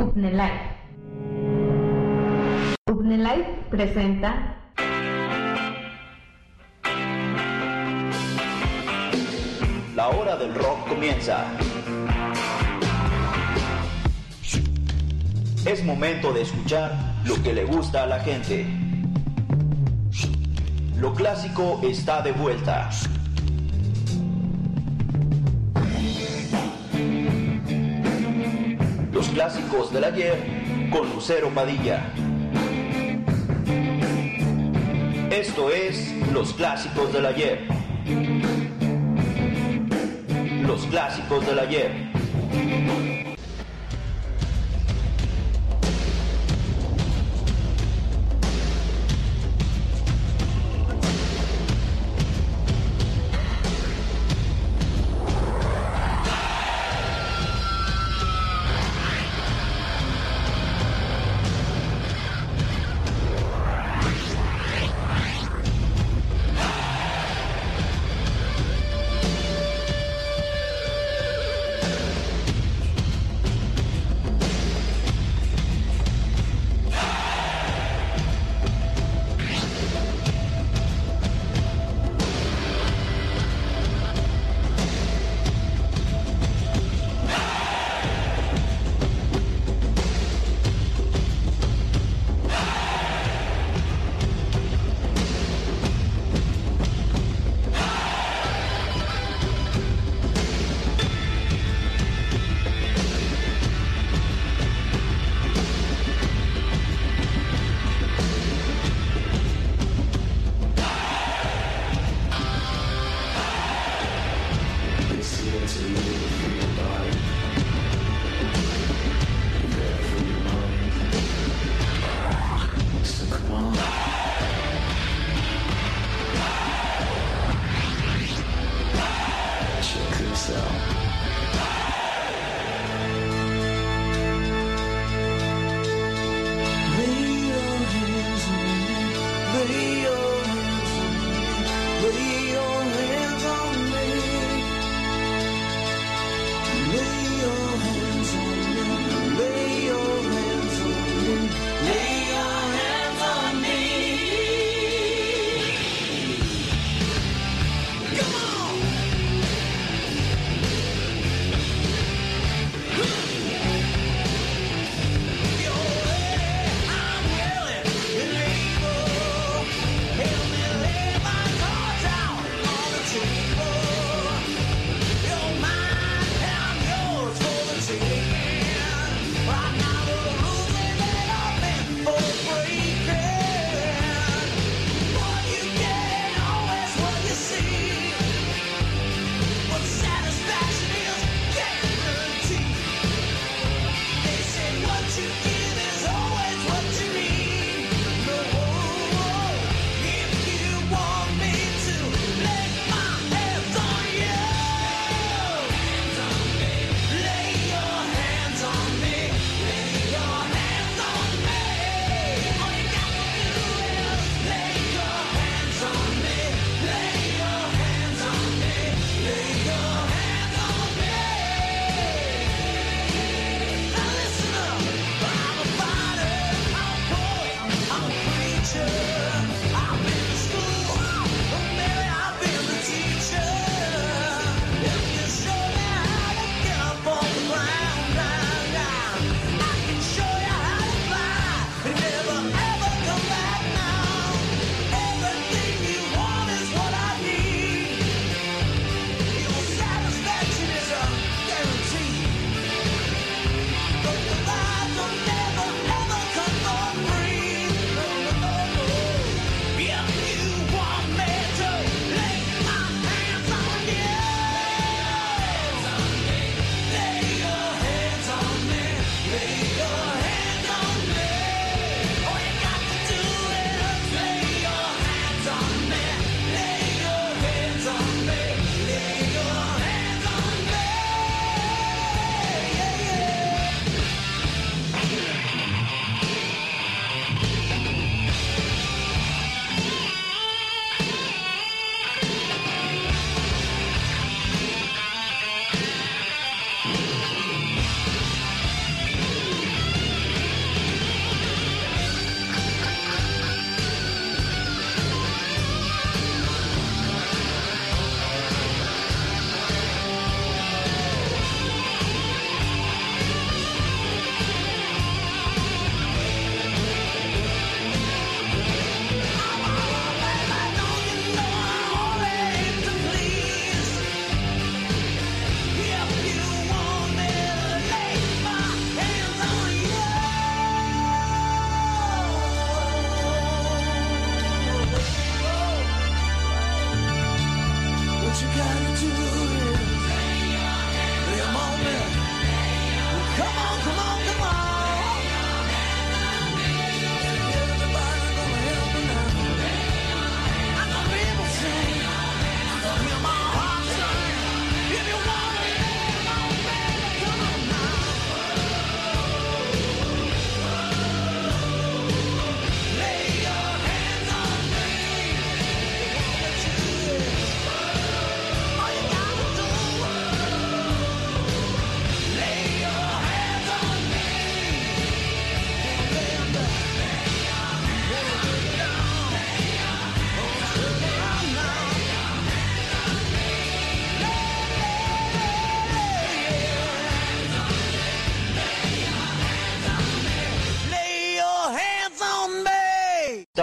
Upnelight. Upnelight presenta La hora del rock comienza. Es momento de escuchar lo que le gusta a la gente. Lo clásico está de vuelta. Clásicos del ayer con Lucero Padilla. Esto es Los clásicos del ayer. Los clásicos del ayer.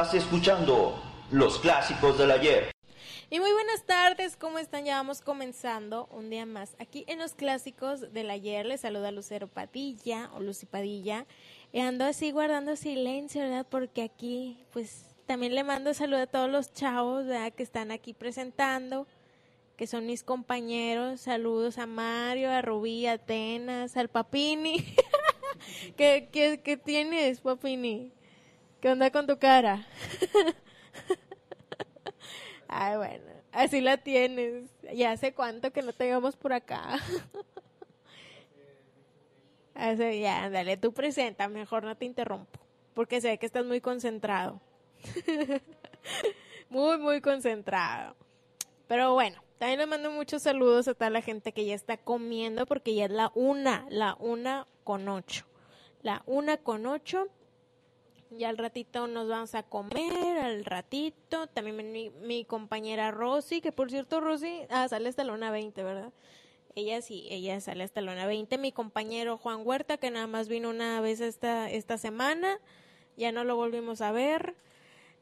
Estás escuchando los clásicos del ayer. Y muy buenas tardes, ¿cómo están? Ya vamos comenzando un día más. Aquí en los clásicos del ayer les saluda Lucero Padilla o Lucy Padilla. Ando así guardando silencio, ¿verdad? Porque aquí, pues, también le mando saludo a todos los chavos. Que están aquí presentando, que son mis compañeros. Saludos a Mario, a Rubí, a Atenas, al Papini. ¿Qué, qué, qué tienes, Papini? ¿Qué onda con tu cara? Ay, bueno, así la tienes. Ya hace cuánto que no te por acá. Hace, ya, dale, tú presenta, mejor no te interrumpo, porque sé que estás muy concentrado. muy, muy concentrado. Pero bueno, también le mando muchos saludos a toda la gente que ya está comiendo, porque ya es la una, la una con ocho. La una con ocho ya al ratito nos vamos a comer, al ratito. También mi, compañera Rosy, que por cierto Rosy ah, sale hasta la 1.20, ¿verdad? Ella sí, ella sale hasta la 1.20. Mi compañero Juan Huerta, que nada más vino una vez esta, esta semana, ya no lo volvimos a ver.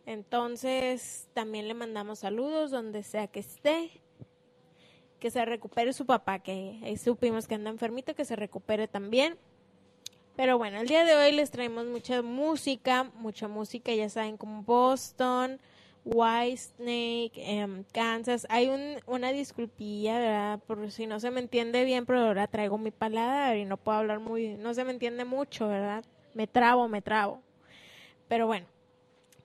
Entonces también le mandamos saludos donde sea que esté. Que se recupere su papá, que supimos que anda enfermito, que se recupere también. Pero bueno, el día de hoy les traemos mucha música, mucha música, ya saben, como Boston, Whitesnake, eh, Kansas. Hay un, una disculpilla, ¿verdad? Por si no se me entiende bien, pero ahora traigo mi paladar y no puedo hablar muy, no se me entiende mucho, ¿verdad? Me trabo, me trabo. Pero bueno,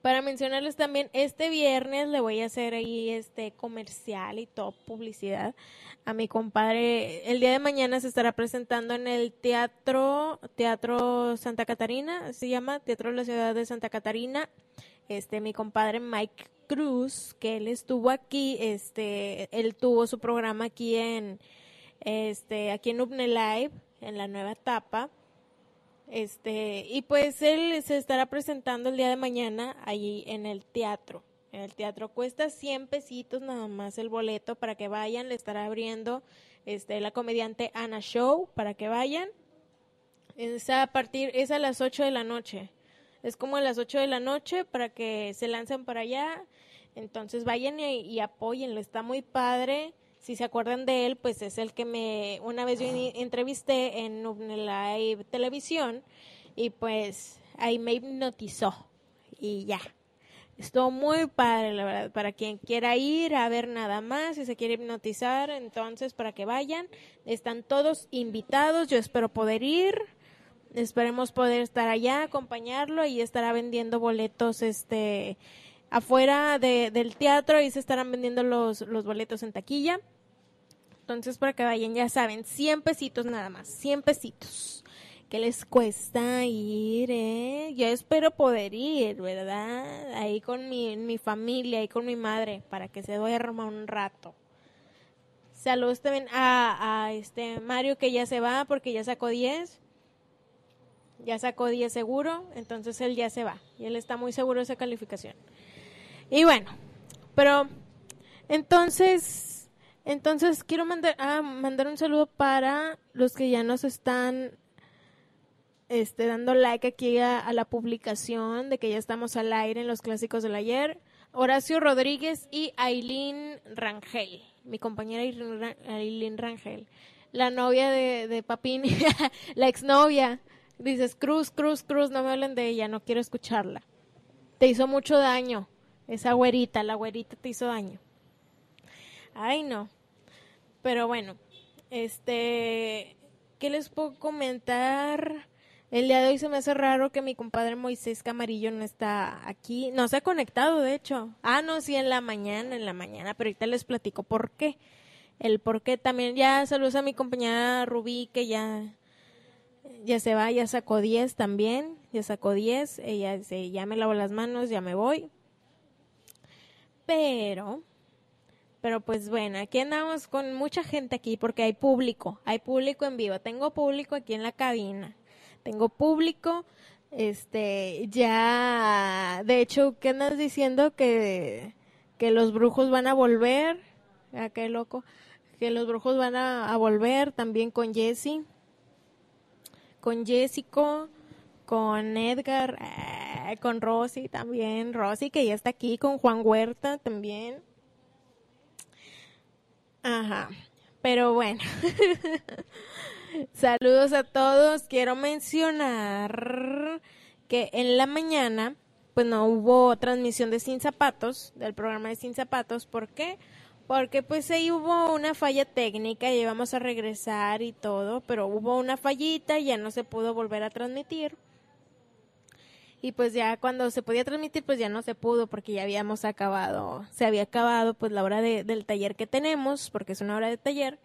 para mencionarles también, este viernes le voy a hacer ahí este comercial y todo publicidad a mi compadre. El día de mañana se estará presentando en el Teatro, Teatro Santa Catarina, se llama Teatro de la Ciudad de Santa Catarina. Este, mi compadre Mike Cruz, que él estuvo aquí, este, él tuvo su programa aquí en, este, aquí en Upne Live, en la nueva etapa. Este, y pues él se estará presentando el día de mañana allí en el teatro. En el teatro cuesta 100 pesitos nada más el boleto para que vayan, le estará abriendo este la comediante Ana Show para que vayan. Es a partir es a las 8 de la noche. Es como a las 8 de la noche para que se lancen para allá. Entonces vayan y, y apóyenlo, está muy padre si se acuerdan de él, pues es el que me una vez yo entrevisté en Live Televisión y pues ahí me hipnotizó y ya. Estuvo muy padre, la verdad, para quien quiera ir a ver nada más, si se quiere hipnotizar, entonces para que vayan, están todos invitados, yo espero poder ir, esperemos poder estar allá, acompañarlo y estará vendiendo boletos, este, afuera de, del teatro y se estarán vendiendo los, los boletos en taquilla. Entonces, para que vayan, ya saben, 100 pesitos nada más, 100 pesitos. ¿Qué les cuesta ir, eh? Yo espero poder ir, ¿verdad? Ahí con mi, mi familia, ahí con mi madre, para que se duerma un rato. Saludos también a, a este Mario que ya se va porque ya sacó 10. Ya sacó 10 seguro, entonces él ya se va. Y él está muy seguro de esa calificación. Y bueno, pero entonces entonces quiero mandar, ah, mandar un saludo para los que ya nos están este, dando like aquí a, la publicación de que ya estamos al aire en los clásicos del ayer. Horacio Rodríguez y Aileen Rangel, mi compañera Aileen Rangel, la novia de, de Papín, la exnovia. Dices, Cruz, Cruz, Cruz, no me hablen de ella, no quiero escucharla. Te hizo mucho daño, esa güerita, la güerita te hizo daño. Ay, no. Pero bueno, este, ¿qué les puedo comentar? El día de hoy se me hace raro que mi compadre Moisés Camarillo no está aquí. No se ha conectado, de hecho. Ah, no, sí, en la mañana, en la mañana, pero ahorita les platico por qué. El por qué también. Ya saludos a mi compañera Rubí, que ya, ya se va, ya sacó 10 también. Ya sacó 10. Ella dice, ya me lavo las manos, ya me voy. Pero pero pues bueno, aquí andamos con mucha gente aquí porque hay público, hay público en vivo. Tengo público aquí en la cabina. Tengo público, este, ya, de hecho, ¿qué andas diciendo? Que, que los brujos van a volver. Ah, qué loco. Que los brujos van a, volver también con Jesse. Con Jessico, con Edgar. Ah, con Rosy también, Rosy que ya está aquí, con Juan Huerta también. Ajá, pero bueno. Saludos a todos. Quiero mencionar que en la mañana, pues no hubo transmisión de Sin Zapatos, del programa de Sin Zapatos. ¿Por qué? Porque pues ahí hubo una falla técnica y íbamos a regresar y todo, pero hubo una fallita y ya no se pudo volver a transmitir. Y pues ya cuando se podía transmitir, pues ya no se pudo porque ya habíamos acabado, se había acabado pues la hora de, del taller que tenemos, porque es una hora de taller.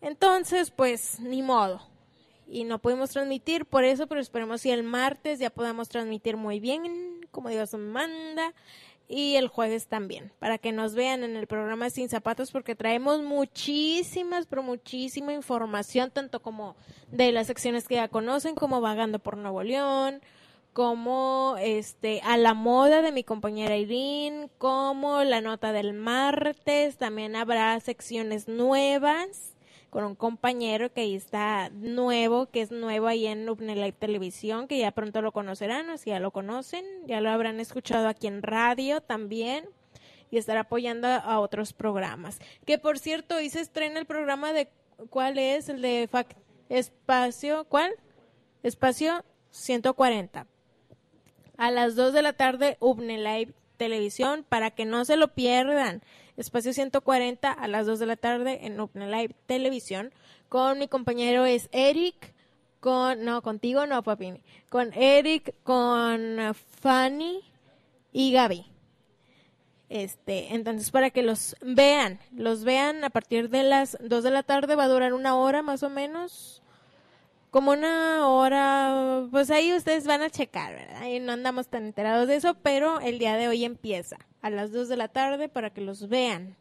Entonces, pues ni modo. Y no pudimos transmitir por eso, pero esperemos si el martes ya podamos transmitir muy bien, como Dios manda y el jueves también, para que nos vean en el programa Sin Zapatos, porque traemos muchísimas, pero muchísima información, tanto como de las secciones que ya conocen, como Vagando por Nuevo León, como este a la moda de mi compañera Irene, como la nota del martes, también habrá secciones nuevas con un compañero que ahí está nuevo, que es nuevo ahí en Upnelive Televisión, que ya pronto lo conocerán, o si ya lo conocen, ya lo habrán escuchado aquí en radio también y estará apoyando a otros programas. Que por cierto, hoy se estrena el programa de, ¿cuál es? El de fac, Espacio, ¿cuál? Espacio 140. A las 2 de la tarde, Upnelive Televisión, para que no se lo pierdan. Espacio 140 a las 2 de la tarde en Open Live Televisión. Con mi compañero es Eric, con, no, contigo no, papi, con Eric, con Fanny y Gaby. Este, entonces para que los vean, los vean a partir de las 2 de la tarde, va a durar una hora más o menos como una hora, pues ahí ustedes van a checar, ¿verdad? Y no andamos tan enterados de eso, pero el día de hoy empieza a las 2 de la tarde para que los vean.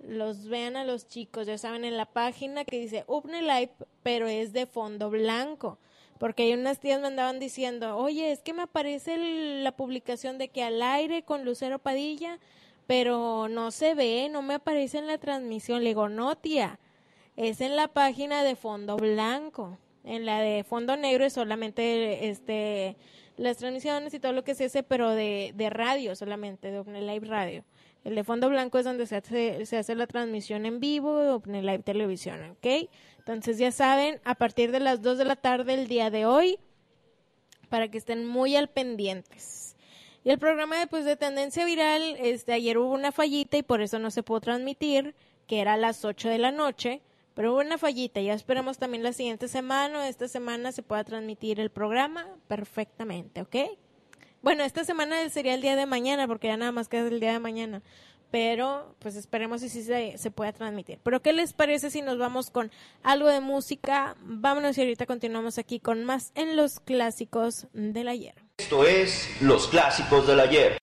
Los vean a los chicos, ya saben, en la página que dice Upne Live, pero es de fondo blanco. Porque hay unas tías me andaban diciendo, oye, es que me aparece la publicación de que al aire con Lucero Padilla, pero no se ve, no me aparece en la transmisión. Le digo, no, tía, es en la página de fondo blanco. En la de fondo negro es solamente este las transmisiones y todo lo que se hace, pero de, de radio solamente, de Open Live Radio. El de fondo blanco es donde se hace, se hace la transmisión en vivo de Open Live Televisión, ¿ok? Entonces ya saben, a partir de las 2 de la tarde el día de hoy, para que estén muy al pendientes. Y el programa de, pues, de tendencia viral, este, ayer hubo una fallita y por eso no se pudo transmitir, que era a las 8 de la noche pero hubo una fallita, ya esperamos también la siguiente semana, esta semana se pueda transmitir el programa perfectamente, ¿ok? Bueno, esta semana sería el día de mañana, porque ya nada más queda el día de mañana. Pero, pues esperemos si sí se, se pueda transmitir. Pero, ¿qué les parece si nos vamos con algo de música? Vámonos y ahorita continuamos aquí con más en los clásicos del ayer. Esto es Los Clásicos del Ayer.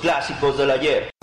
clásicos del ayer.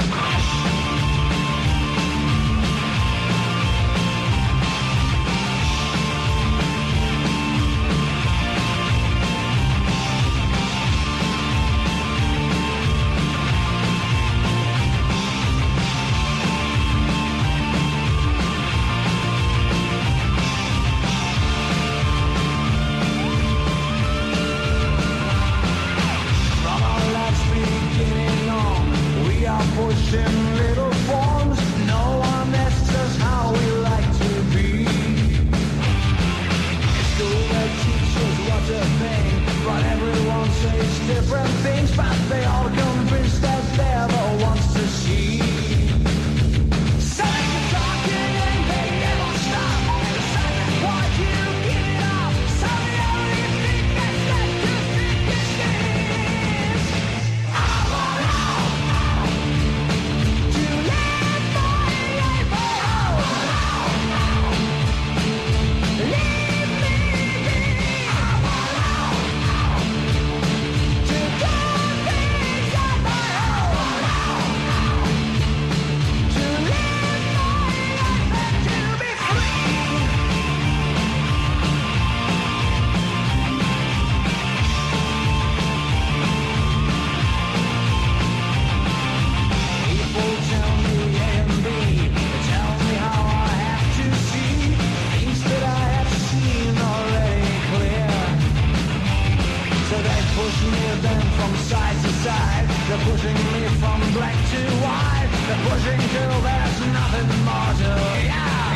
Then from side to side. They're pushing me from black to white. They're pushing till there's nothing more to yeah.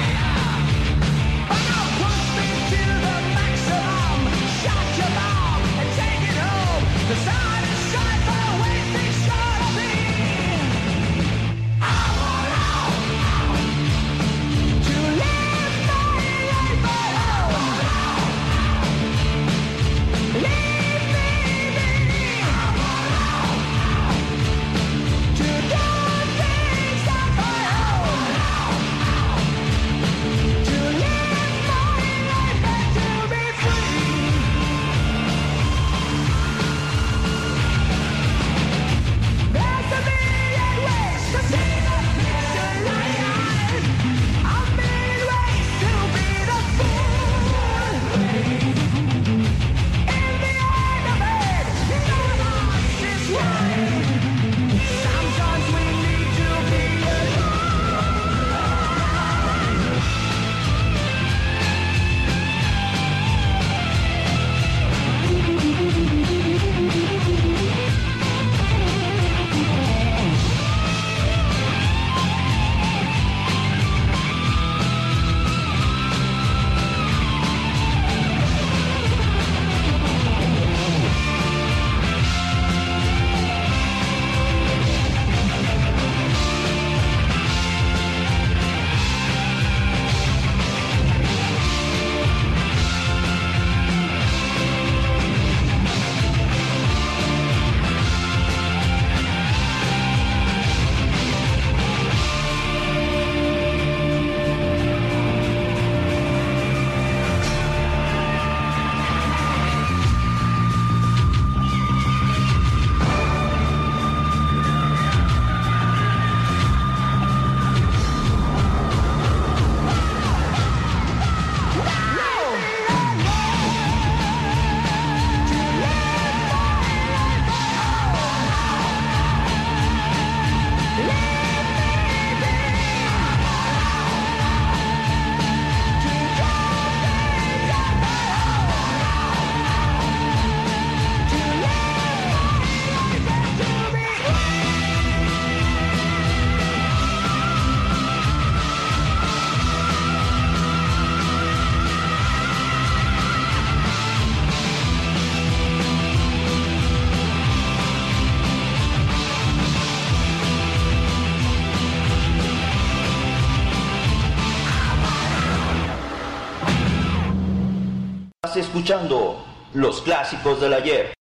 Escuchando los clásicos del ayer.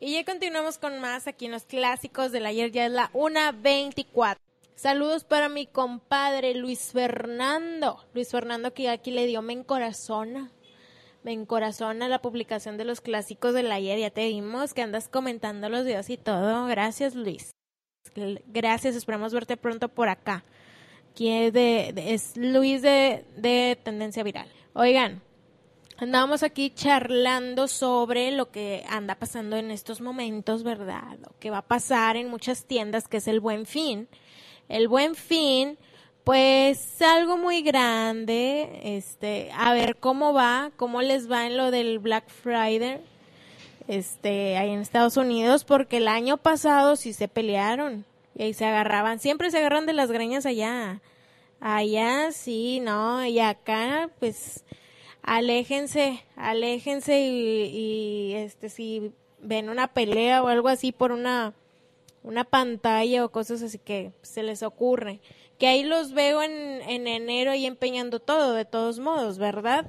Y ya continuamos con más aquí en los clásicos del ayer, ya es la 1.24. Saludos para mi compadre Luis Fernando. Luis Fernando que aquí le dio me encorazona. Me encorazona la publicación de los clásicos del ayer. Ya te vimos que andas comentando los videos y todo. Gracias Luis. Gracias, esperamos verte pronto por acá. Aquí es, Luis de Tendencia Viral. Oigan, andábamos aquí charlando sobre lo que anda pasando en estos momentos, ¿verdad? Lo que va a pasar en muchas tiendas, que es el buen fin. El buen fin, pues algo muy grande, este, a ver cómo va, cómo les va en lo del Black Friday, este, ahí en Estados Unidos, porque el año pasado sí se pelearon y ahí se agarraban, siempre se agarran de las greñas allá, allá sí, no, y acá, pues, aléjense, aléjense y, este, si ven una pelea o algo así por una, una pantalla o cosas así que se les ocurre. Que ahí los veo en, en enero y empeñando todo, de todos modos, ¿verdad?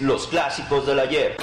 Los Clásicos del Ayer.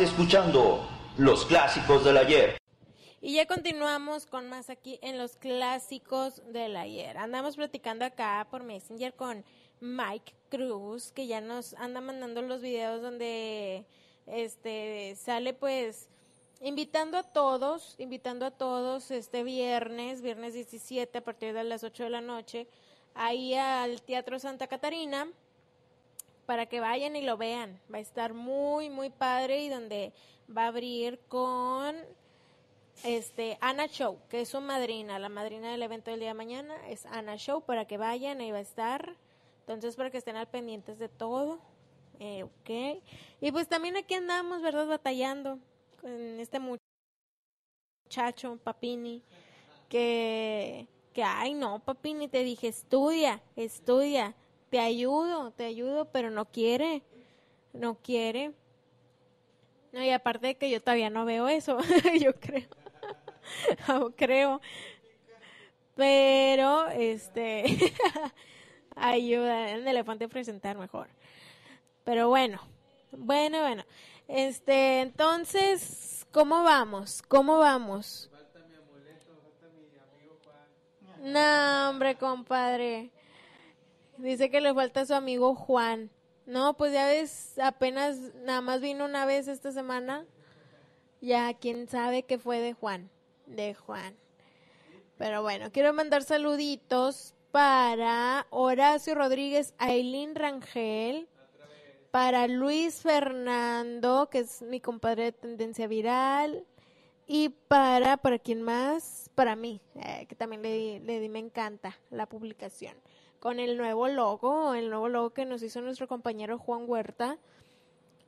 Escuchando los clásicos del ayer. Y ya continuamos con más aquí en los clásicos del ayer. Andamos platicando acá por Messenger con Mike Cruz, que ya nos anda mandando los videos donde este sale pues invitando a todos, invitando a todos este viernes, viernes 17 a partir de las 8 de la noche, ahí al Teatro Santa Catarina para que vayan y lo vean. Va a estar muy, muy padre y donde va a abrir con este Ana Show, que es su madrina, la madrina del evento del día de mañana es Ana Show, para que vayan, ahí va a estar. Entonces, para que estén al pendientes de todo. Eh, ok. Y pues también aquí andamos, ¿verdad? Batallando con este muchacho, Papini, que, que, ay no, Papini, te dije, estudia, estudia, te ayudo, te ayudo, pero no quiere, no quiere. No, y aparte de que yo todavía no veo eso, yo creo. creo. Pero, este, ayuda, el elefante a presentar mejor. Pero bueno, bueno, bueno. Este, entonces, ¿cómo vamos? ¿Cómo vamos? No, hombre, compadre. Dice que le falta su amigo Juan. No, pues ya ves, apenas nada más vino una vez esta semana. Ya, quién sabe qué fue de Juan. De Juan. Pero bueno, quiero mandar saluditos para Horacio Rodríguez, Aileen Rangel, para Luis Fernando, que es mi compadre de Tendencia Viral, y para, ¿para quién más? Para mí, eh, que también le le di me encanta la publicación. Con el nuevo logo, el nuevo logo que nos hizo nuestro compañero Juan Huerta.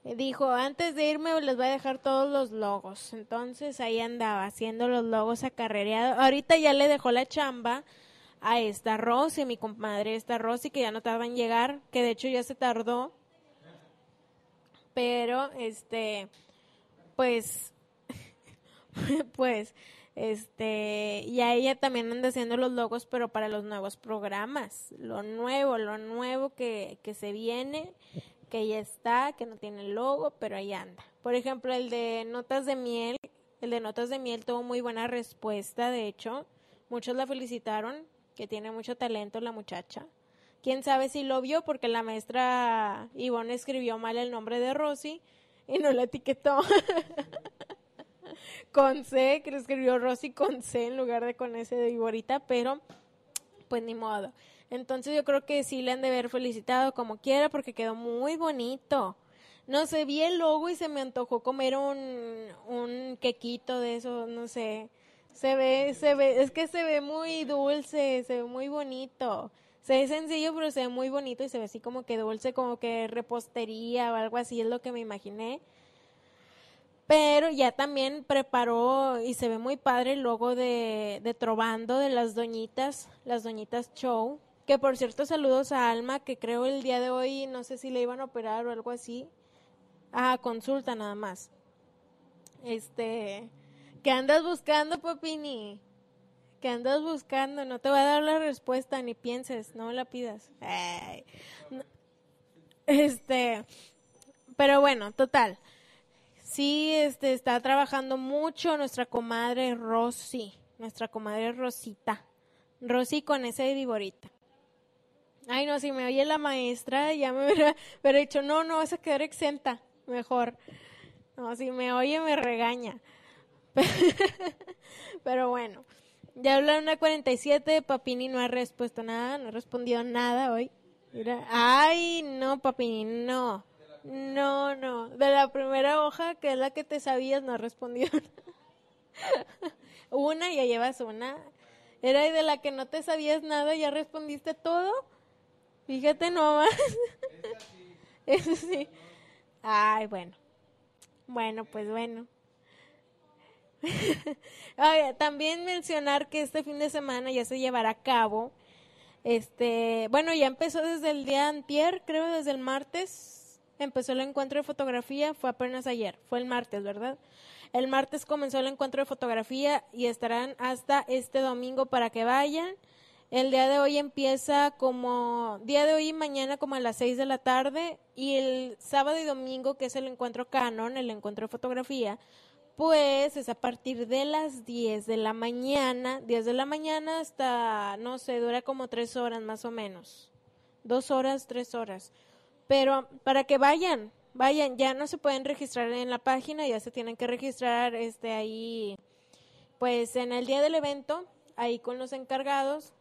Eh, Dijo, antes de irme les voy a dejar todos los logos. Entonces ahí andaba haciendo los logos acarrereados. Ahorita ya le dejó la chamba a esta Rosy, mi comadre esta Rosy, que ya no tarda en llegar, que de hecho ya se tardó. Pero, este, pues, pues, este, y a ella también anda haciendo los logos, pero para los nuevos programas, lo nuevo, lo nuevo que, que se viene, que ya está, que no tiene logo, pero ahí anda. Por ejemplo, el de Notas de Miel, el de Notas de Miel tuvo muy buena respuesta, de hecho, muchos la felicitaron, que tiene mucho talento la muchacha. Quién sabe si lo vio porque la maestra Ivonne escribió mal el nombre de Rosy y no la etiquetó. con C, que lo escribió Rosy con C en lugar de con S de Iborita, pero pues ni modo. Entonces yo creo que sí le han de haber felicitado como quiera porque quedó muy bonito. No sé, vi el logo y se me antojó comer un, un quequito de eso, no sé. Se ve, se ve, es que se ve muy dulce, se ve muy bonito. Se ve sencillo, pero se ve muy bonito y se ve así como que dulce, como que repostería o algo así, es lo que me imaginé. Pero ya también preparó y se ve muy padre el logo de, de Trovando de las Doñitas, las Doñitas Show. Que por cierto, saludos a Alma, que creo el día de hoy, no sé si le iban a operar o algo así. Ah, consulta nada más. Este, ¿qué andas buscando, Papini? ¿Qué andas buscando? No te voy a dar la respuesta, ni pienses, no la pidas. Ay. Este, pero bueno, total. Sí, este, está trabajando mucho nuestra comadre Rosy, nuestra comadre Rosita. Rosy con ese de Viborita. Ay, no, si me oye la maestra, ya me hubiera, hubiera dicho, no, no vas a quedar exenta, mejor. No, si me oye, me regaña. Pero bueno, ya habla una 47, Papini no ha respuesto nada, no ha respondido nada hoy. Mira, ay, no, Papini, no. No, no. De la primera hoja, que es la que te sabías, no ha respondido. una, ya llevas una. Era de la que no te sabías nada, ya respondiste todo. Fíjate nomás. Eso sí. Ay, bueno. Bueno, pues bueno. Oye, también mencionar que este fin de semana ya se llevará a cabo. Este, bueno, ya empezó desde el día antier, creo desde el martes. Empezó el encuentro de fotografía, fue apenas ayer, fue el martes, ¿verdad? El martes comenzó el encuentro de fotografía y estarán hasta este domingo para que vayan. El día de hoy empieza como, día de hoy y mañana como a las 6 de la tarde y el sábado y domingo, que es el encuentro canon, el encuentro de fotografía, pues es a partir de las 10 de la mañana, 10 de la mañana hasta, no sé, dura como 3 horas más o menos. Dos horas, tres horas. Pero para que vayan, vayan, ya no se pueden registrar en la página, ya se tienen que registrar este ahí, pues en el día del evento, ahí con los encargados.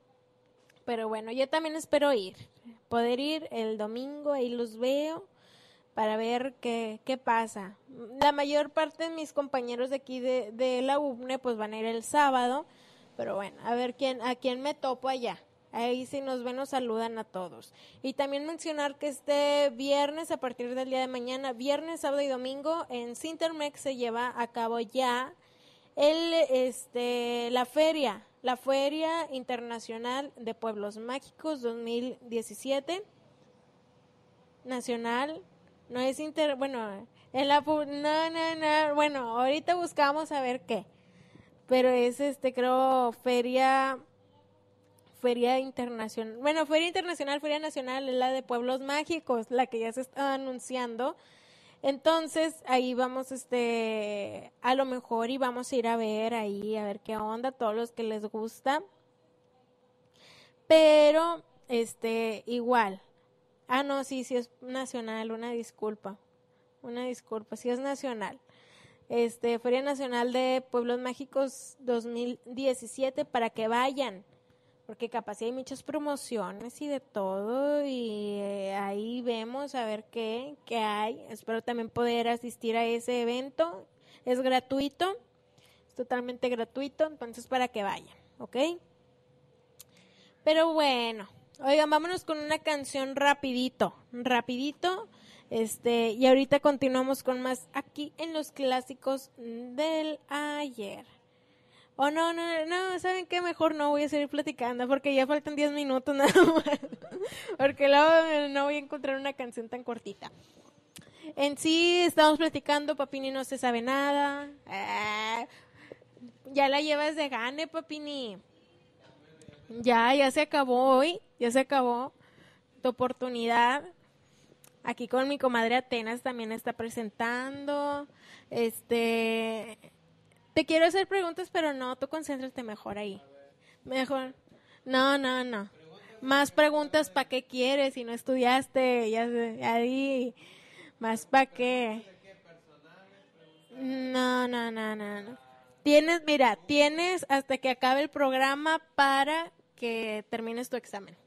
Pero bueno, yo también espero ir, poder ir el domingo, ahí los veo para ver qué, qué pasa. La mayor parte de mis compañeros de aquí de, de la UBNE pues van a ir el sábado, pero bueno, a ver quién, a quién me topo allá. Ahí si nos ven nos saludan a todos. Y también mencionar que este viernes, a partir del día de mañana, viernes, sábado y domingo, en Cintermex se lleva a cabo ya el, este, la feria, la Feria Internacional de Pueblos Mágicos 2017 nacional no es inter bueno en la no no no bueno ahorita buscamos a ver qué pero es este creo feria feria internacional bueno feria internacional feria nacional es la de pueblos mágicos la que ya se está anunciando entonces ahí vamos este a lo mejor y vamos a ir a ver ahí a ver qué onda todos los que les gusta pero este igual Ah, no, sí, sí es nacional, una disculpa. Una disculpa, sí es nacional. Este, Feria Nacional de Pueblos Mágicos 2017 para que vayan, porque capaz hay muchas promociones y de todo y eh, ahí vemos a ver qué, qué hay. Espero también poder asistir a ese evento. Es gratuito, es totalmente gratuito, entonces para que vayan, ¿ok? Pero bueno, oigan, vámonos con una canción rapidito, rapidito. Este, y ahorita continuamos con más aquí en los clásicos del ayer. Oh, no, no, no, ¿saben qué? Mejor no voy a seguir platicando porque ya faltan 10 minutos nada más. Porque luego no voy a encontrar una canción tan cortita. En sí, estamos platicando, Papini no se sabe nada. Ah, ya la llevas de gane, Papini. Ya, ya se acabó hoy, ya se acabó tu oportunidad. Aquí con mi comadre Atenas también está presentando. Este, te quiero hacer preguntas, pero no, tú concéntrate mejor ahí. Mejor. No, no, no. Más preguntas para qué quieres si no estudiaste, ya sé, ahí. Más para qué. No, no, no, no, no. Tienes, mira, tienes hasta que acabe el programa para que termines tu examen.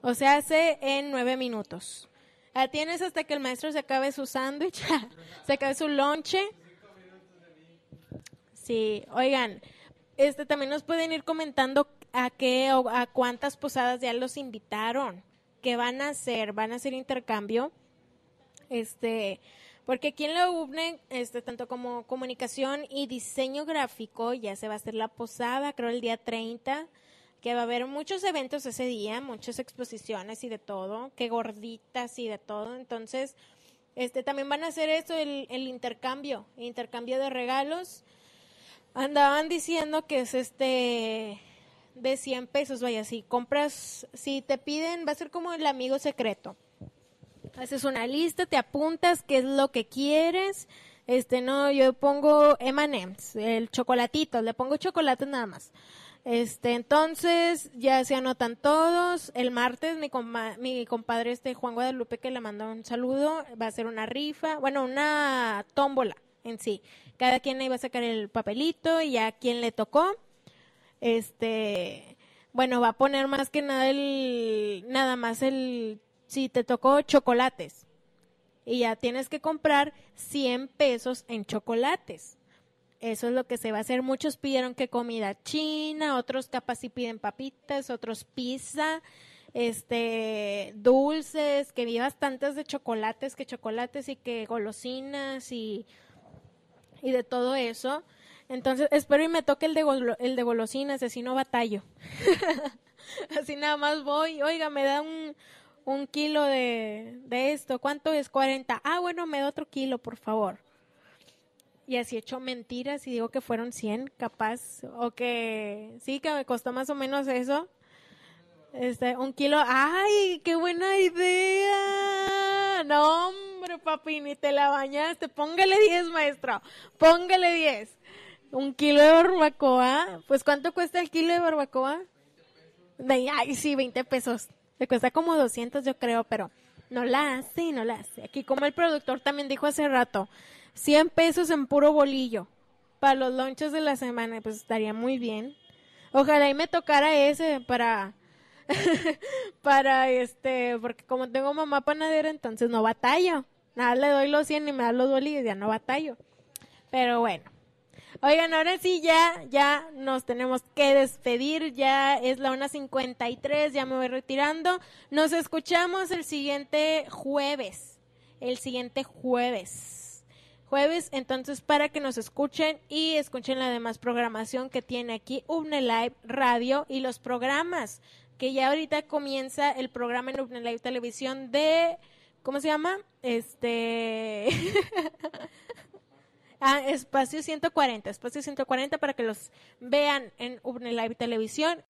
O sea, hace en nueve minutos. Ah, tienes hasta que el maestro se acabe su sándwich, se acabe su lonche. Sí, oigan, este también nos pueden ir comentando a qué o a cuántas posadas ya los invitaron, qué van a hacer, van a hacer intercambio. Este, porque aquí en la UBNE, este, tanto como comunicación y diseño gráfico, ya se va a hacer la posada, creo el día 30, que va a haber muchos eventos ese día, muchas exposiciones y de todo, que gorditas y de todo. Entonces, este, también van a hacer eso, el, el intercambio, intercambio de regalos. Andaban diciendo que es este de 100 pesos, vaya, si compras, si te piden, va a ser como el amigo secreto haces una lista, te apuntas qué es lo que quieres. Este, no, yo pongo M&M's, el chocolatito, le pongo chocolates nada más. Este, entonces ya se anotan todos. El martes mi, compa- mi compadre este Juan Guadalupe que le mandó un saludo, va a hacer una rifa, bueno, una tómbola en sí. Cada quien ahí va a sacar el papelito y a quien le tocó, este, bueno, va a poner más que nada el, nada más el, si te tocó chocolates. Y ya tienes que comprar 100 pesos en chocolates. Eso es lo que se va a hacer. Muchos pidieron que comida china, otros capaz si piden papitas, otros pizza, este, dulces, que vi bastantes de chocolates, que chocolates y que golosinas y, y de todo eso. Entonces, espero y me toque el de, el de golosinas, así no batallo. así nada más voy, oiga, me da un, un kilo de, de esto, ¿cuánto es? 40. Ah, bueno, me da otro kilo, por favor. Y así he hecho mentiras y digo que fueron 100, capaz, o que sí, que me costó más o menos eso. Este, un kilo. ¡Ay, qué buena idea! No, hombre, papi, ni te la bañaste. Póngale 10, maestro. Póngale 10. Un kilo de barbacoa. Pues, ¿cuánto cuesta el kilo de barbacoa? De- ay, sí, 20 pesos. Le cuesta como 200, yo creo, pero no la hace, no la hace. Aquí, como el productor también dijo hace rato, 100 pesos en puro bolillo para los lonches de la semana, pues estaría muy bien. Ojalá y me tocara ese para, para este, porque como tengo mamá panadera, entonces no batallo. Nada, le doy los 100 y me da los bolillos, ya no batallo. Pero bueno. Oigan, ahora sí ya, ya nos tenemos que despedir, ya es la 1.53, ya me voy retirando. Nos escuchamos el siguiente jueves, el siguiente jueves. Jueves, entonces para que nos escuchen y escuchen la demás programación que tiene aquí Ubne Live Radio y los programas, que ya ahorita comienza el programa en Ubne Live Televisión de, ¿cómo se llama? Este... Ah, espacio 140, espacio 140 para que los vean en Live Televisión.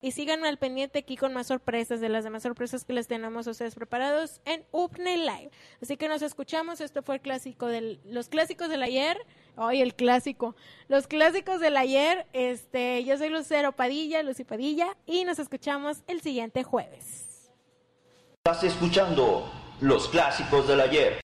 Y síganme al pendiente aquí con más sorpresas de las demás sorpresas que les tenemos a ustedes preparados en Upne Live. Así que nos escuchamos. Esto fue el clásico del, los clásicos del ayer. Hoy el clásico. Los clásicos del ayer. Este, yo soy Lucero Padilla, Lucy Padilla, y nos escuchamos el siguiente jueves. Estás escuchando los clásicos del ayer.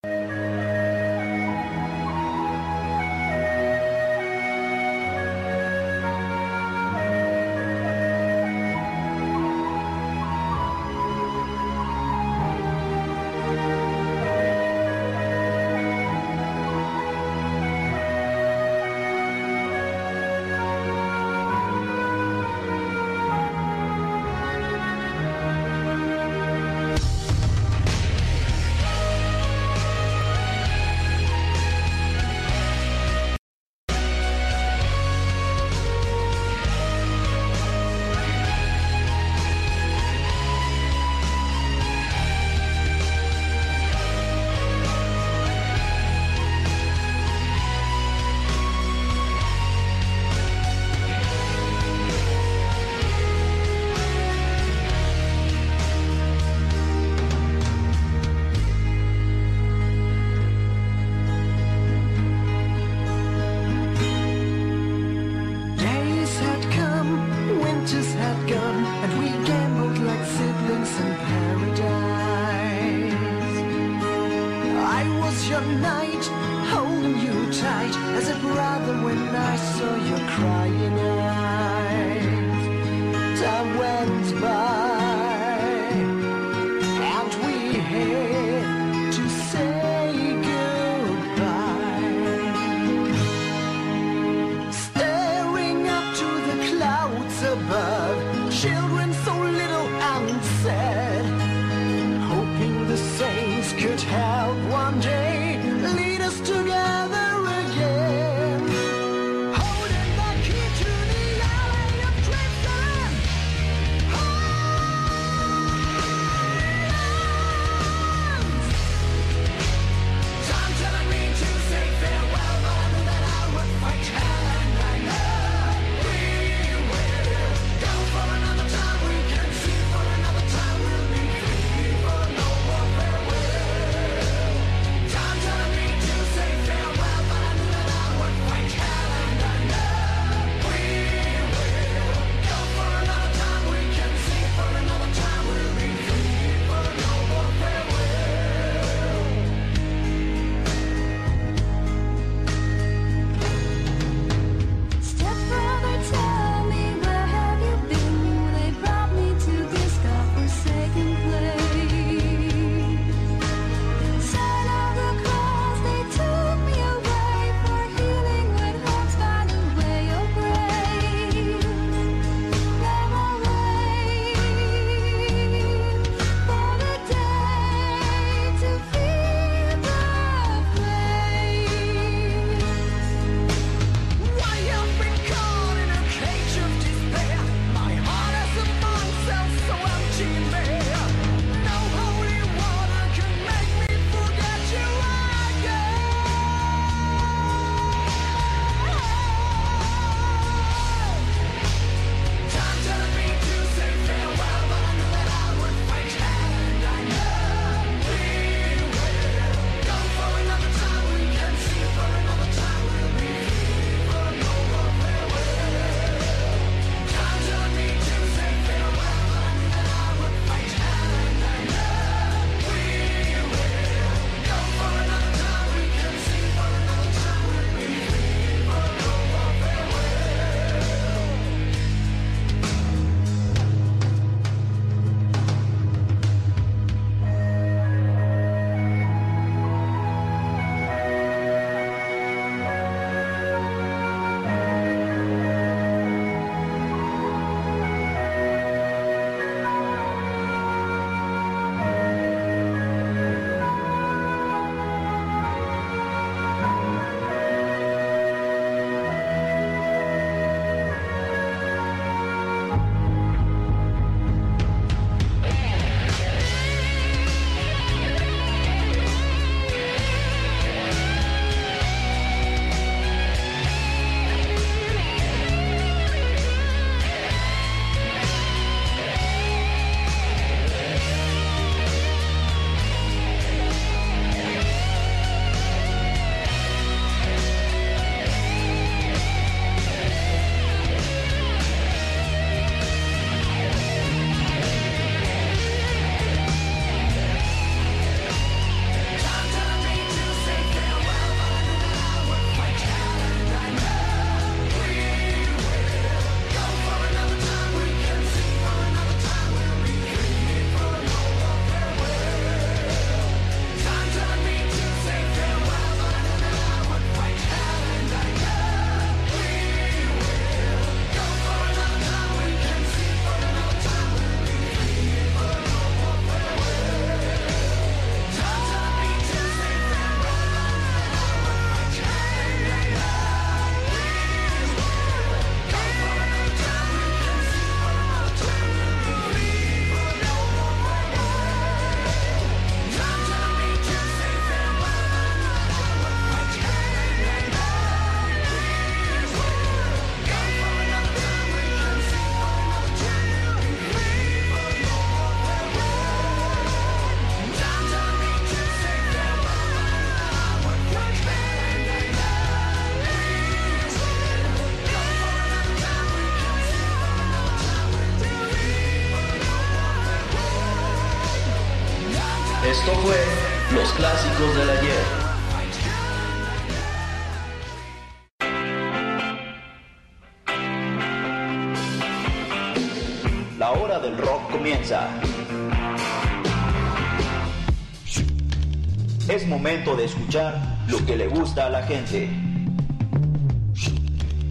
Escuchar lo que le gusta a la gente.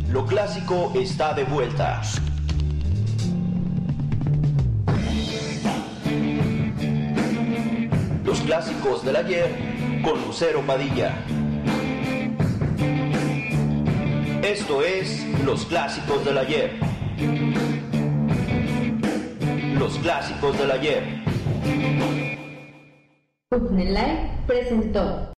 Lo clásico está de vuelta. Los clásicos del ayer con Lucero Padilla. Esto es Los clásicos del ayer. Los clásicos del ayer. Live presentó